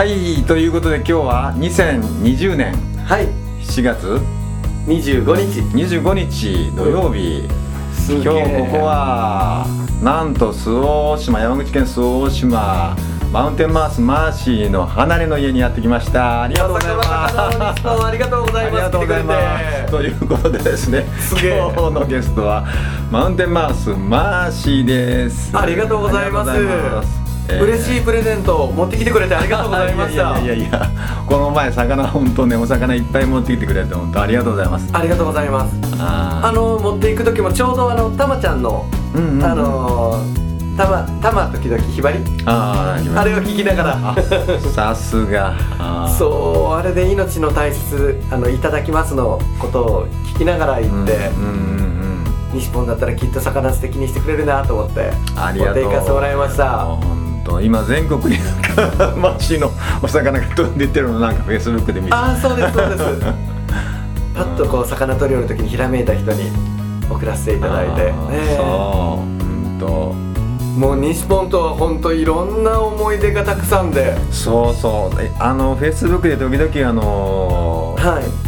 はいということで今日は2020年はい。7月。25日。25日土曜日、今日えここはなんと周防大島山口県周防大島マウンテンマースマーシーの離れの家にやってきました。ありがとうございます。ありがとうございます。ありがとうございます。ということでです。ね今日のゲストはマウンテンマースマーシーです。ありがとうございます嬉しいプレゼントを持ってきてくれてありがとうございました。いやいやいやこの前魚本当ねお魚いっぱい持ってきてくれて本当ありがとうございます。ありがとうございます。ああの持っていく時もちょうどあのたまちゃんのーうんうんうん。あのーたまたま時々ひばり？あーあれを聞きながら。あさすが。そうあれで命の大切あのいただきますのことを聞きながら言って、うんうんうん西本だったらきっと魚素敵にしてくれるなと思って持っていかせてもらいました本当今全国になんかマシのお魚が飛んでってるのなんかフェイスブックで見て。ああそうですそうです。パッとこう魚取り寄る時にひらめいた人に送らせていただいて、そう本もう西本とは本当いろんな思い出がたくさんで。当そうそう。えあのフェイスブックで時々あのはい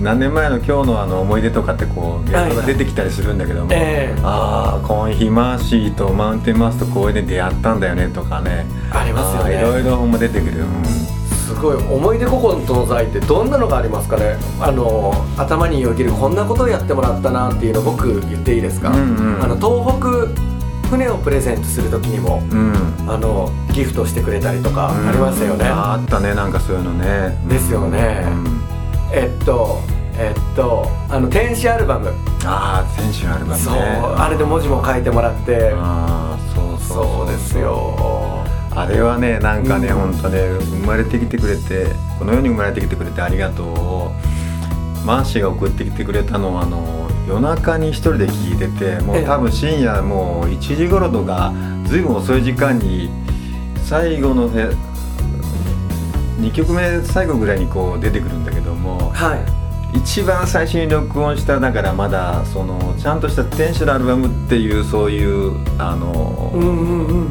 何年前の今日のあの思い出とかってこうはい映像が出てきたりするんだけども、ええああこの日マーシーとマウンテンマースと公園で出会ったんだよねとかね。ありますよね。いろいろほんま出てくる、うん。すごい思い出古今東西ってどんなのがありますかね？あの頭によぎるこんなことをやってもらったなっていうの僕言っていいですか、うんうん。あの東北船をプレゼントする時にもうん。あのギフトしてくれたりとかありましたよね、あったねなんかそういうのね。ですよね。うんえっとえっとあの天使アルバム、ああ選手のアルバムね。そうあれで文字も書いてもらって。ああそうそうそうですよ。あれはねなんかね、うん。ほんとね生まれてきてくれてこの世に生まれてきてくれてありがとう。をマーシーが送ってきてくれたのはあの夜中に一人で聞いててもええ。う多分深夜もう1時頃とかずいぶん遅い時間に最後のね2曲目最後ぐらいにこう出てくるんだけど。もはい。一番最初に録音しただからまだそのちゃんとした天使のアルバムっていうそういうあの、うんうんうん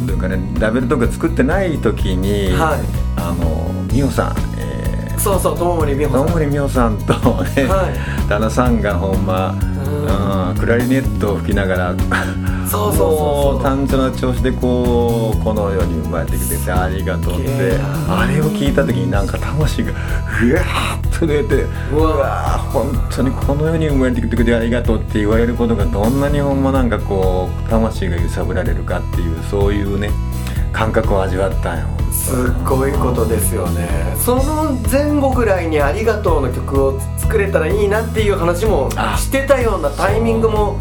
うん。というかねラベルとか作ってない時に、はい。あの美穂さん、えそうそう友森美ー、穂さん。大森美穂さんとね、はい。旦那さんがほんま、うん、クラリネットを吹きながらそうそう。単純な調子でこうこの世に生まれてきててありがとうって。あれを聞いた時になんか魂がうわーっと出てううわ本当にこの世に生まれてきてくれてありがとうって言われることがどんなにほんまなんかこう魂が揺さぶられるかっていうそういうね感覚を味わったんよすっごいことですよね。その前後ぐらいに「ありがとう」の曲を作れたらいいなっていう話もあしてたようなタイミングも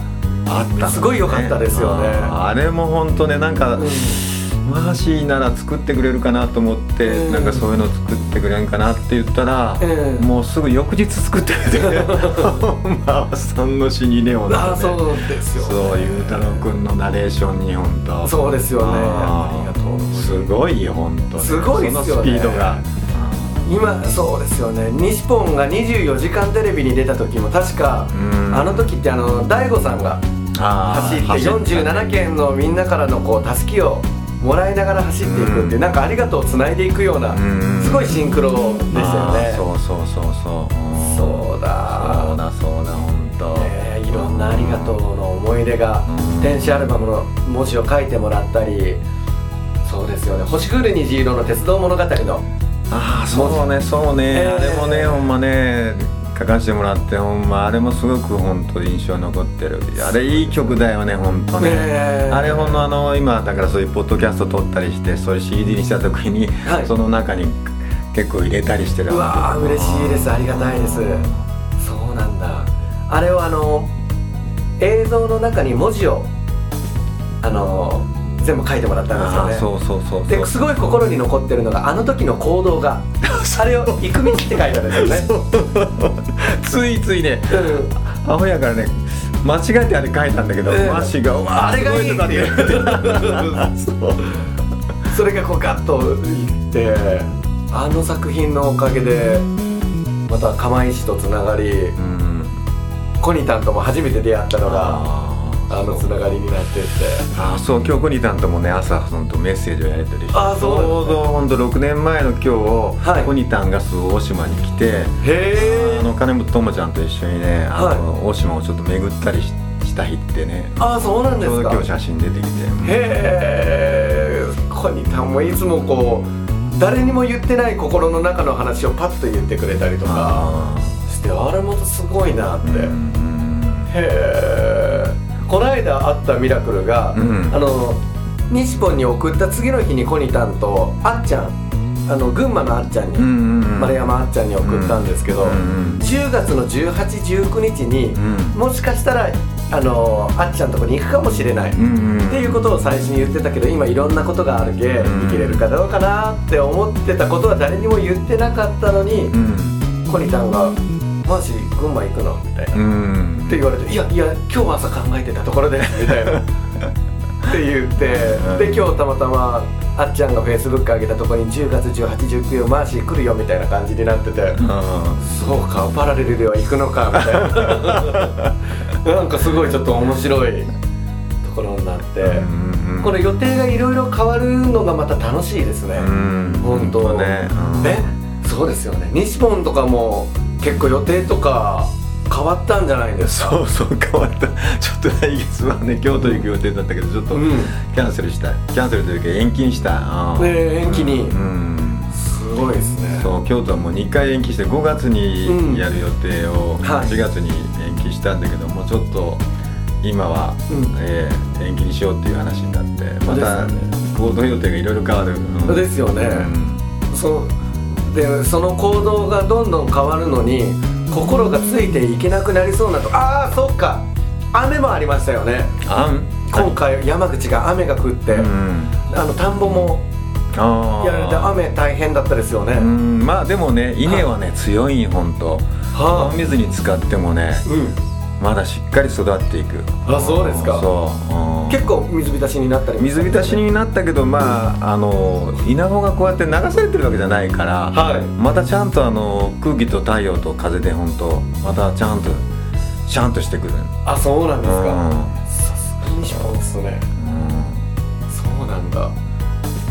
あったすごい良かったですよね。あれも本当ねなんか、うん。マーシーなら作ってくれるかなと思って、うん。なんかそういうの作ってくれんかなって言ったら、うん。もうすぐ翌日作ってくれてマーさんの死にねをああそうですよそういう太郎くんのナレーションに本当。そうですよね。ありがとうすごいよ本当に。すごいっすよね。そのスピードが。今そうですよね。西ポンが『24時間テレビ』に出た時も確かうん。あの時ってあの大悟さんが走って47県のみんなからのこうたすきをもらいながら走っていくっていう、うん。なんかありがとうをつないでいくような、うん。すごいシンクロでしたよね。そうそうそうそうう。んそうだ。そうだそうだ本当。ねいろんな「ありがとう」の思い出がうん。天使アルバムの文字を書いてもらったりそうですよね「星降る虹色の鉄道物語」の。ああそうねそうね、えー。あれもねほんまね書かせてもらってほんまあれもすごく本当印象に残ってる。あれいい曲だよね本当ね、ねえ。あれほんのあの今だからそういうポッドキャスト撮ったりしてそういう CD にした時に、はい。その中に結構入れたりしてるうわー嬉しいです。ありがたいです。そうなんだ。あれをあの映像の中に文字をあの全部書いてもらったんですよね。そうそうそうですごい心に残ってるのがあの時の行動が あれを「行く道」って書いてあるんですよね。ついついねうん。アホやからね間違えてあれ書いたんだけど、ええマッシーが「うわあれがいいって言 そう。それがこうガッといってあの作品のおかげでまた釜石とつながりうん。コニタンとも初めて出会ったのがああのつながりになってって。あーそう今日コニタンともね朝本当メッセージをやり取りあーそうちょうど本当6年前の今日、はい。コニタンが周防大島に来てへえあの金本智ちゃんと一緒にねあの、はい。大島をちょっと巡ったりしした日ってねああそうなんちょうどですか今日写真出てきて。へえコニタンもいつもこう誰にも言ってない心の中の話をパッと言ってくれたりとかあしてあれまたすごいなって、ーうんへえこの間会ったミラクルが、うん。あの西本に送った次の日にコニタンとあっちゃんあの群馬のあっちゃんに、丸山あっちゃんに送ったんですけど、うんうん10月の1819日に、うん。もしかしたらあのあっちゃんのとこに行くかもしれない、うんうん。っていうことを最初に言ってたけど今いろんなことがあるけうん。生きれるかどうかなって思ってたことは誰にも言ってなかったのに、うん。コニタンが「マジ群馬行くの?」みたいな、うっんて言われて「いやいや今日朝考えてた。ところで」みたいな。って言って、うん。で今日たまたまあっちゃんがフェイスブック上げたところに10月1819マーシー来るよみたいな感じになってて、そうかパラレルでは行くのかみたいな。なんかすごいちょっと面白いところになって、うんうんこれ予定がいろいろ変わるのがまた楽しいですね、うん。本当。ね。うん。えそうですよね。西本とかも結構予定とか変わったんじゃないですか？そうそう変わった。ちょっと来月はね京都行く予定だったけどちょっとうん。キャンセルしたキャンセルというか延期にしたうんね延期に。うん。すごいですね。そう京都はもう2回延期して5月うんにやる予定をはい。8月に延期したんだけどもちょっと今は、うん。えー延期にしようっていう話になってまた行動予定がいろいろ変わる、うん。ですよね。うん。そうでその行動がどんどん変わるのに心がついていけなくなりそうなとああそっか雨もありましたよね。あん今回山口が雨が降って、うん。あの田んぼもやられて雨大変だったですよね、うんまあでもね稲はね強いんほんと。はあ。雨水に使ってもねうん。まだしっかり育っていく。あそうですか。そう、うん結構水浸しになったりも水浸しになったけどまああの稲穂がこうやって流されてるわけじゃないから、はい。またちゃんとあの空気と太陽と風で本当またちゃんとちゃんとしてくる。あそうなんですか、うん。さすがにそうですね。うん。そうなんだ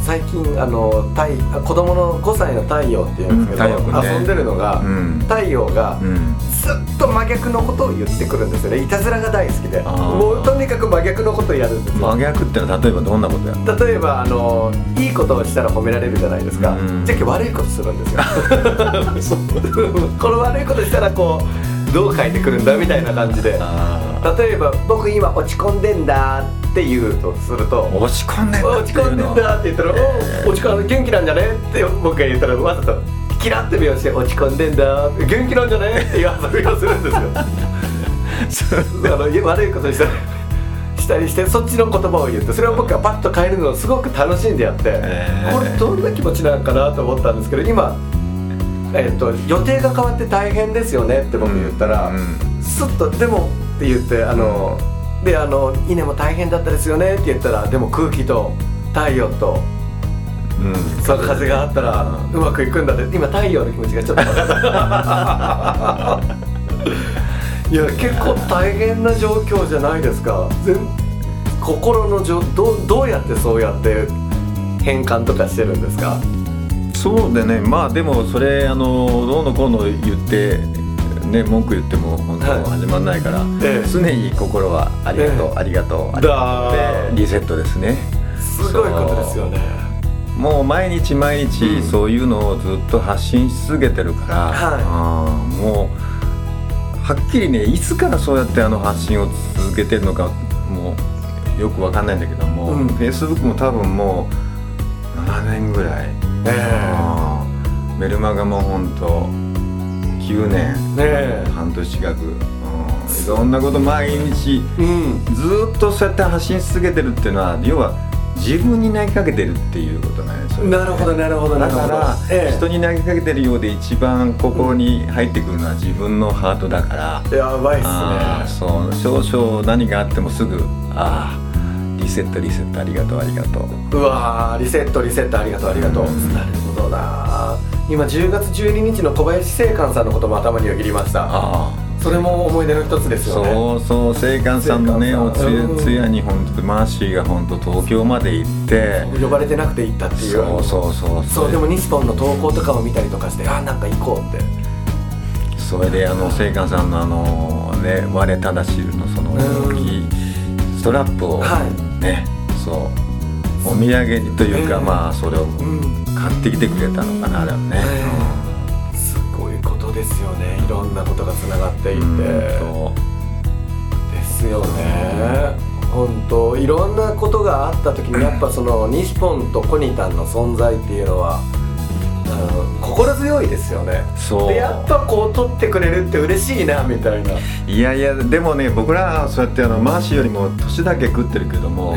最近あの太あ子供の5歳の太陽っていうんですけど、うん太陽君ね。遊んでるのが、うん。太陽がうん。ずっと真逆のことを言ってくるんですよね。いたずらが大好きで。もうとにかく真逆のことをやるんですよ。真逆ってのは例えばどんなことやる例えばあのいいことをしたら褒められるじゃないですか、うん。じゃあ悪いことするんですよ。この悪いことしたらこうどう書いてくるんだみたいな感じで。あ例えば「僕今落ち込んでんだ」って言うとするとー落ち込んでんだ落ち込んでんだって言ったら「お落ち込んで元気なんじゃね?」って僕が言ったらわざとキラッて目をして「落ち込んでんだ」って「元気なんじゃね?」っていう遊びをするんですよ。あの悪いことしたらしたりしてそっちの言葉を言ってそれを僕がパッと変えるのをすごく楽しんでやって、えーこれどんな気持ちなんかなと思ったんですけど今、えっと予定が変わって大変ですよねって僕言ったら、うんスッと「でも」って言ってあの、であの「稲も大変だったですよね」って言ったらでも空気と太陽とうん。その風があったらうまくいくんだって今太陽の気持ちがちょっと分かった。いや結構大変な状況じゃないですか。全心のじょどうどうやってそうやって変換とかしてるんですか？そうでね。まあでもそれあのどうのこうの言ってね文句言っても本当はい。始まんないから、ええ。常に心はありがとう、ええ。ありがとうありがだとうでリセットですね。すごいことですよね。もう毎日毎うん。日そういうのをずっと発信し続けてるから、はい。あーもうはっきりねいつからそうやってあの発信を続けてるのかもうよくわかんないんだけども、うん。Facebook も多分もう7年ぐらい、えあーメルマガもほんと9年。ねえ。半年近く、うん。いろんなこと毎日うん。ずーっとそうやって発信し続けてるっていうのは要は自分に投げかけてるっていうことなんですよね。なるほどなるほどだから、ええ。人に投げかけてるようで一番心に入ってくるのは自分のハートだから、やばいっすそう少々何があってもすぐああリセットリセットありがとうありがとう。ねうわーリセットリセットありがとうありがとう、うん。なるほどな今10月12日の小林正観さんのことも頭によぎりました。あそれも思い出の一つですあよね。そうそう青函さんのねおつやつやに本当マーシーが本当東京まで行って。呼ばれてなくて行ったっていう。そうそうそうそう。でも西ポンの投稿とかを見たりとかしてあなんか行こうって。それであの青函さんのあのね「我ただしる」のそのうん大きいストラップをはねそうお土産にというか、ええまあそれをうん買ってきてくれたのかなあれはね、え。すごいことですよね。いろんなことがつながっていて、うんですよね。本当。いろんなことがあった時にやっぱその西ポンとコニタンの存在っていうのは心強いですよね。そう。でやっぱこう取ってくれるって嬉しいなみたいな、いやいやでもね僕らはそうやってあのマーシーよりも年だけ食ってるけども、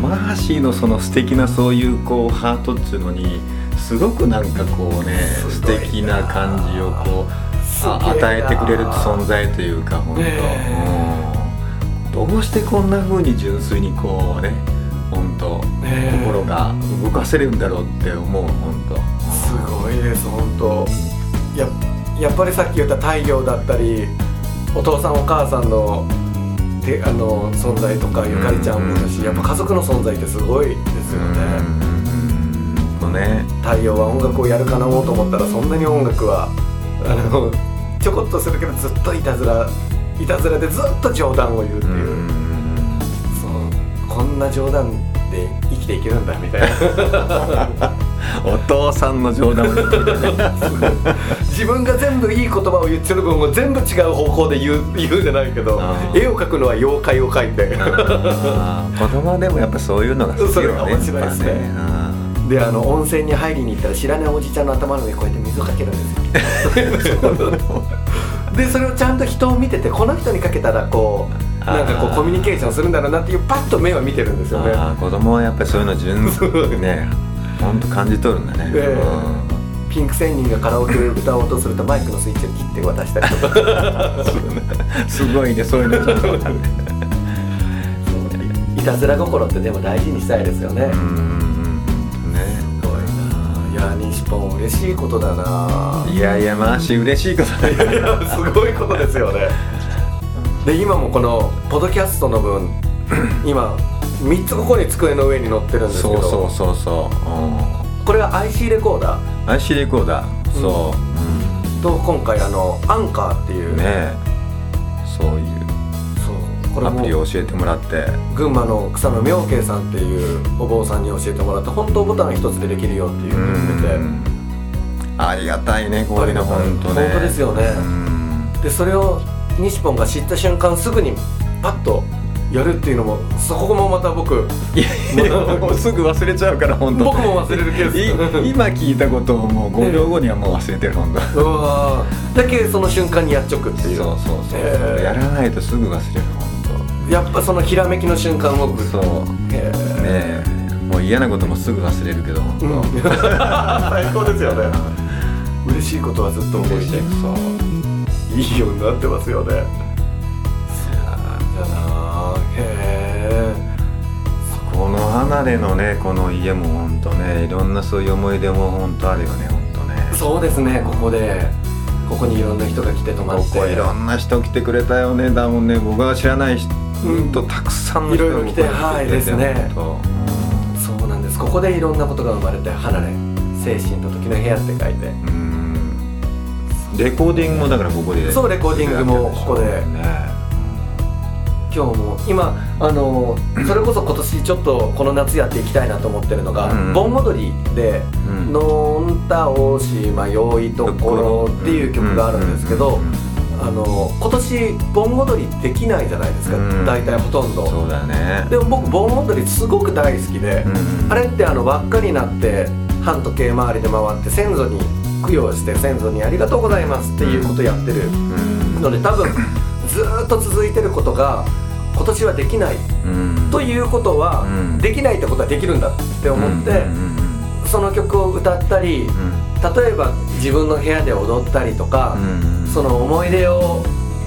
マーシーのその素敵なそういうこうハートっていうのにすごくなんかこうね素敵な感じをこう与えてくれる存在というか本当、ねうん。どうしてこんな風に純粋にこうね本当、心が動かせるんだろうって思う本当。すごいです本当。ややっぱりさっき言った太陽だったりお父さんお母さんのであの存在とかゆかりちゃんもだし、うんやっぱ家族の存在ってすごいですよね、うんうんね。太陽は音楽をやるかなもうと思ったらそんなに音楽はあのちょこっとするけどずっといたずらいたずらでずっと冗談を言うっていう、そうこんな冗談で生きていけるんだみたいな。お父さんの冗談 自分が全部いい言葉を言ってる分を全部違う方向で言う 言うんじゃないけど絵を描くのは妖怪を描いて。子供でもやっぱそういうのが好きよねそれが面白いですね。やっぱであの温泉に入りに行ったら知らないおじちゃんの頭の上にこうやって水をかけるんですよ。でそれをちゃんと人を見ててこの人にかけたらこうなんかこうあーコミュニケーションするんだろうなっていうパッと目を見てるんですよね。あー子供はやっぱりそういうの純粋にね本当感じ取るんだね、ええ。ピンク仙人がカラオケで歌おうとするとマイクのスイッチを切って渡したりとか。うんすごいねそういうのちょっと。わかるいたずら心ってでも大事にしたいですよね、うんね。すごいな。いや西ポン嬉しいことだな。いやいやマーシー嬉しいことだよ。いやすごいことですよねで今もこのポッドキャストの分 今3つここに机の上に乗ってるんですけどそうそうそうそう、これは IC レコーダうん、IC レコーダー。そう、ーと今回あのアンカーっていううん、ねそういうそうこれアプリもを教えてもらって。群馬の草野明慶さんっていうお坊さんに教えてもらって本当ボタン一つでできるよっていうのを言ってて。うん。ありがたいねこういうの本当ね。本当ですよね。うん。でそれを西ポンが知った瞬間すぐにパッとやるっていうのもそこもまた僕いやいや もうすぐ忘れちゃうから本当僕も忘れるケースい今聞いたことをもう5秒後にはもう忘れてる本当うわー。だけその瞬間にやっちょくっていう。そうそうそう、へー。やらないとすぐ忘れるやっぱそのひらめきの瞬間を本当そう。へねえ。もう嫌なこともすぐ忘れるけど本当、うん。最高ですよね。嬉しいことはずっと覚えてそういいようになってますよね。そうだな。へえ。この離れのねこの家も本当ねいろんなそういう思い出も本当あるよね本当ね。そうですね。ここでここにいろんな人が来て泊まって。ここいろんな人来てくれたよね。だもんね。僕が知らない人うん。とたくさんの人が来てはいですね。本そうなんです。ここでいろんなことが生まれて離れ精神と時の部屋って書いて。当うんレコーディングもだからここでそうレコーディングもここで。ね今日も今あのそれこそ今年ちょっとこの夏やっていきたいなと思ってるのがうん「盆踊り」で「うんのんたおしまよいところ」っていう曲があるんですけどうんあの今年盆踊りできないじゃないですかうん。大体ほとんど。そうだね。でも僕盆踊りすごく大好きでうん。あれってあの輪っかになって半時計回りで回って先祖に供養して先祖にありがとうございますっていうことやってる。うん。ので多分ずーっと続いてることが今年はできない。うん。ということは、うん。できないってことはできるんだって思って、うんその曲を歌ったりうん。例えば自分の部屋で踊ったりとか、うん。その思い出を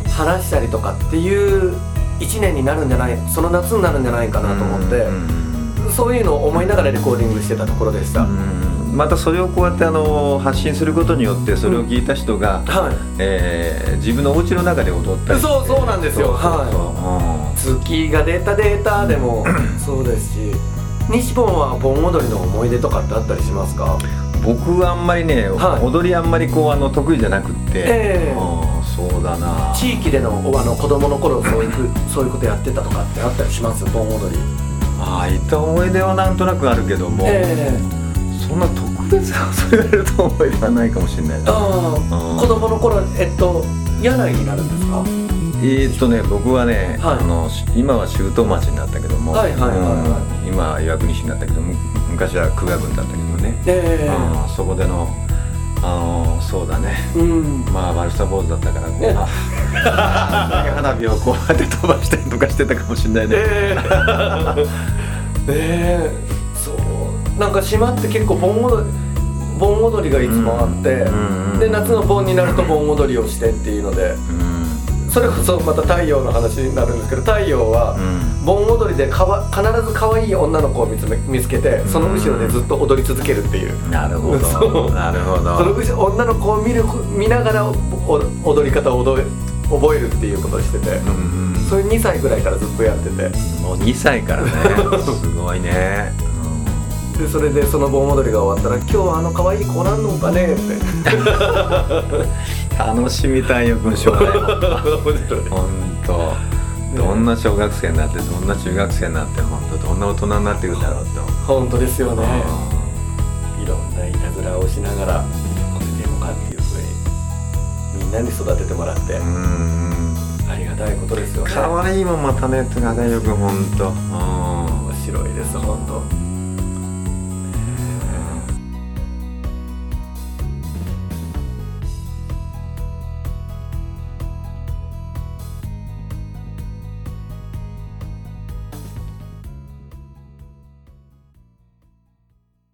話したりとかっていう1年になるんじゃないその夏になるんじゃないかなと思って、うんそういうのを思いながらレコーディングしてたところでした、うん。またそれをこうやってあの発信することによってそれを聞いた人が、はい。えー自分のお家の中で踊ったりそうそうなんですよ。はい。月が出たデータでも そうですし西本は盆踊りの思い出とかってあったりしますか？僕はあんまりね、はい。踊りあんまりこうあの得意じゃなくって、ええ。うんそうだな。地域でのあの子供の頃そういうふそういうことやってたとかってあったりします？盆踊りああいった思い出はなんとなくあるけども、ええ。そんな特別なそれられると思い出はないかもしれないな。ああうん。子供の頃えっと柳井になるんですか？えーっとね僕はね、はい。あのし今は周東町になったけども、はいはいはいはい。うん今は岩国市になったけどむ昔は久我郡だったけどね、えあーそこでのあのそうだね。えうん。まあ悪さ坊主だったからこう、ね 花火をこうやって飛ばしたりとかしてたかもしれないね、ええええそう。なんか島って結構盆踊り盆踊りがいつもあって、うんうんで夏の盆になると盆踊りをしてっていうのでうんそれこそまた太陽の話になるんですけど太陽はうん。盆踊りでかわ必ず可愛い女の子を見つめ見つけてその後ろでずっと踊り続けるっていう。なるほど。なるほそのど後ろ女の子を見る見ながらお踊り方を覚え覚えるっていうことをしてて、うんうん。それ2歳ぐらいからずっとやってて。もう2歳からね。すごいね、でそれでその盆踊りが終わったら「今日はあの可愛い子なんのかね?」って 楽しみたいよ君将来面白い。本当。どんな小学生になってどんな中学生になって本当。どんな大人になっていくだろうと。本当ですよね。ういろんないたずらをしながらこれでもかっていうふうにみんなに育ててもらってんうん。ありがたいことですよね。可愛いもんまたね高田よく本当。うん。面白いです本当